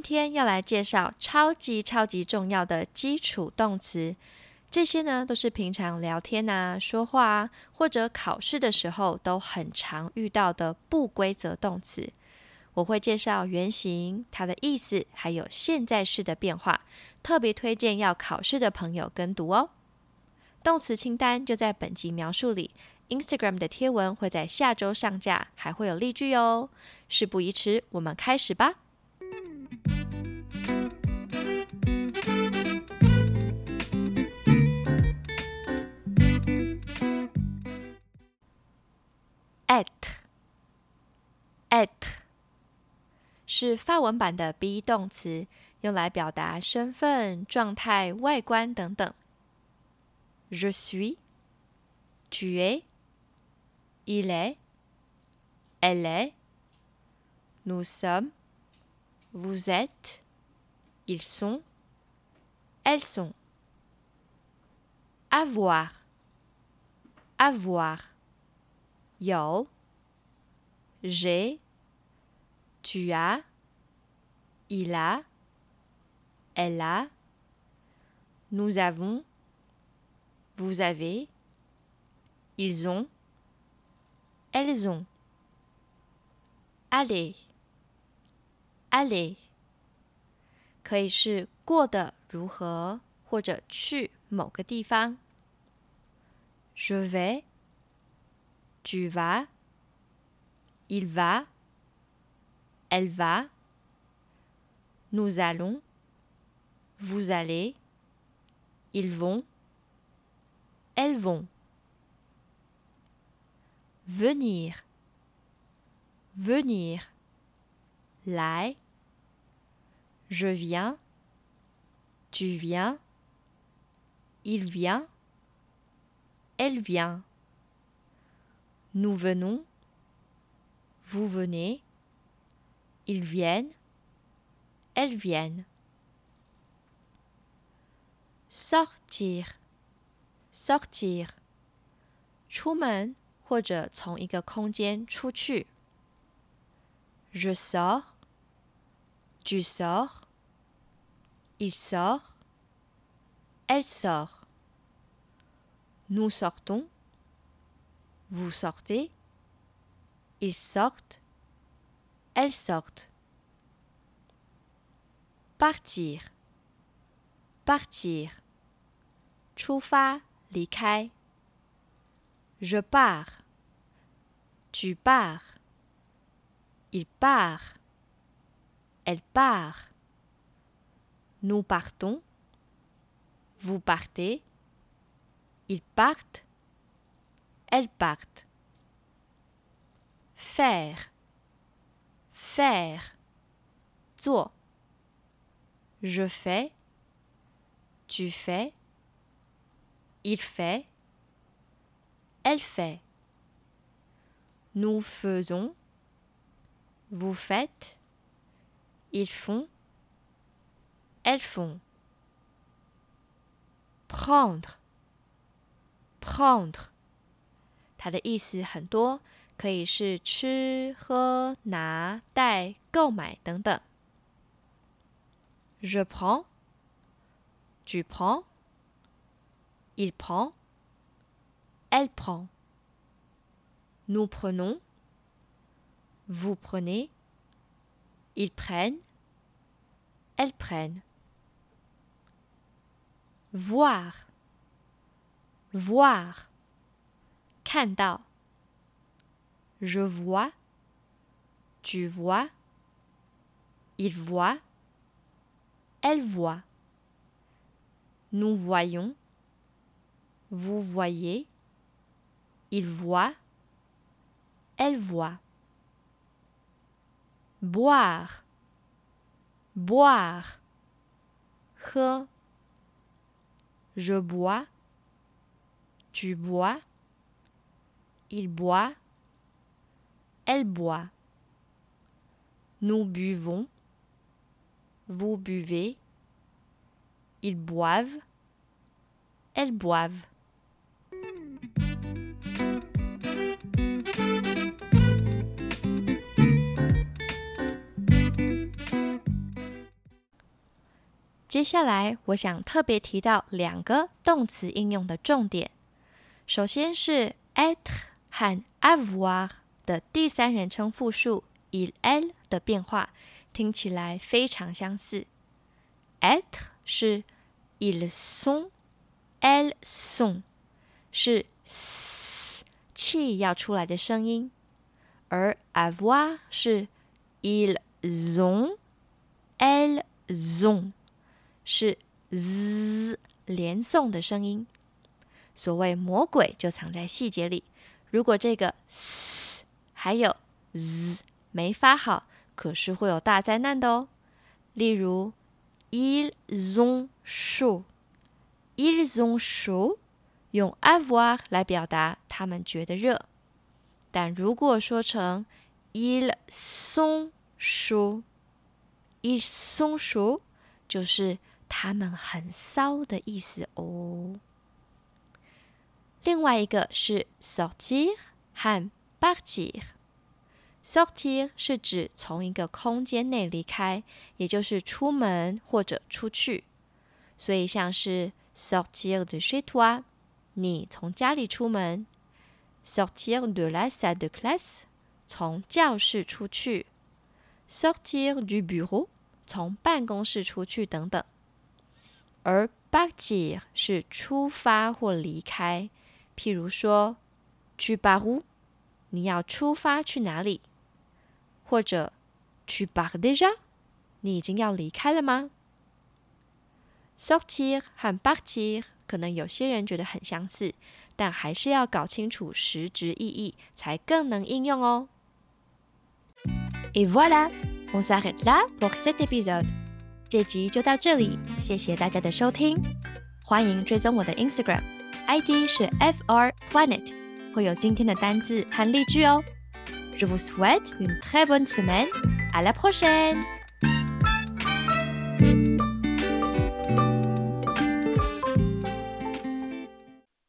今天要来介绍超级超级重要的基础动词，这些呢都是平常聊天啊、说话啊，或者考试的时候都很常遇到的不规则动词。我会介绍原型、它的意思，还有现在式的变化，特别推荐要考试的朋友跟读哦。动词清单就在本集描述里，Instagram 的贴文会在下周上架，还会有例句哦。事不宜迟，我们开始吧。être，être 是法文版的 be 动词，用来表达身份、状态、外观等等。Je suis, tu es, il est, elle est, nous sommes, vous êtes, ils sont, elles sont. Avoir, avoir. Yo, j'ai, tu as, il a, elle a, nous avons, vous avez, ils ont, elles ont. Allez, allez，可以是过得如何，或者去某个地方。Je vais。 tu vas, il va, elle va, nous allons, vous allez, ils vont, elles vont. Venir, venir, lai, je viens, tu viens, il vient, elle vient. Nous venons, vous venez, ils viennent, elles viennent. Sortir, sortir. 出门或者从一个空间出去。Je sors, tu sors, il sort, elle sort. Nous sortons, vous sortez, ils sortent, elles sortent. Partir, partir. 出发，离开。Je pars, tu pars, il part, elle part. Nous partons, vous partez, ils partent, elles partent. Faire. Faire. Toi. Je fais. Tu fais. Il fait. Elle fait. Nous faisons. Vous faites. Ils font. Elles font. Prendre. Prendre. 它的意思很多，可以是吃、喝、拿、带、购买等等。Je prends, tu prends, il prend, elle prend. Nous prenons, vous prenez, ils prennent, elles prennent. Voir, voir. Je vois, tu vois, il voit, elle voit, nous voyons, vous voyez, il voit, elle voit. Boire, boire, je bois, tu bois, Il boit. Elle boit. Nous buvons. Vous buvez. Ils boivent. Elles boivent. 接下来，我想特别提到两个动词应用的重点。首先是 être 和 avoir 的第三人称复数 il elle 的变化，听起来非常相似。être 是 ils son, elles son，是 s 气要出来的声音，而 avoir 是 ils ont，elles ont。是 z 连诵的声音。所谓魔鬼就藏在细节里。如果这个 s 还有 z 没发好，可是会有大灾难的哦。例如，ils ont chaud，ils ont chaud，用 avoir 来表达他们觉得热。但如果说成 ils sont chaud，ils sont chaud，就是。他们很骚的意思哦。另外一个是 sortir 和 partir。sortir 是指从一个空间内离开，也就是出门或者出去。所以像是 sortir de chez toi，你从家里出门；sortir de la salle de classe，从教室出去；sortir du bureau，从办公室出去等等。而 partir 是出发或离开，譬如说去巴湖，你要出发去哪里？或者去巴赫德加，你已经要离开了吗？sortir 和 partir 可能有些人觉得很相似，但还是要搞清楚实质意义，才更能应用哦。Et voilà, on s'arrête là pour cet épisode. 这集就到这里，谢谢大家的收听，欢迎追踪我的 Instagram ID 是 fr planet，会有今天的单字和例句哦。Je vous souhaite une très bonne semaine，à la prochaine。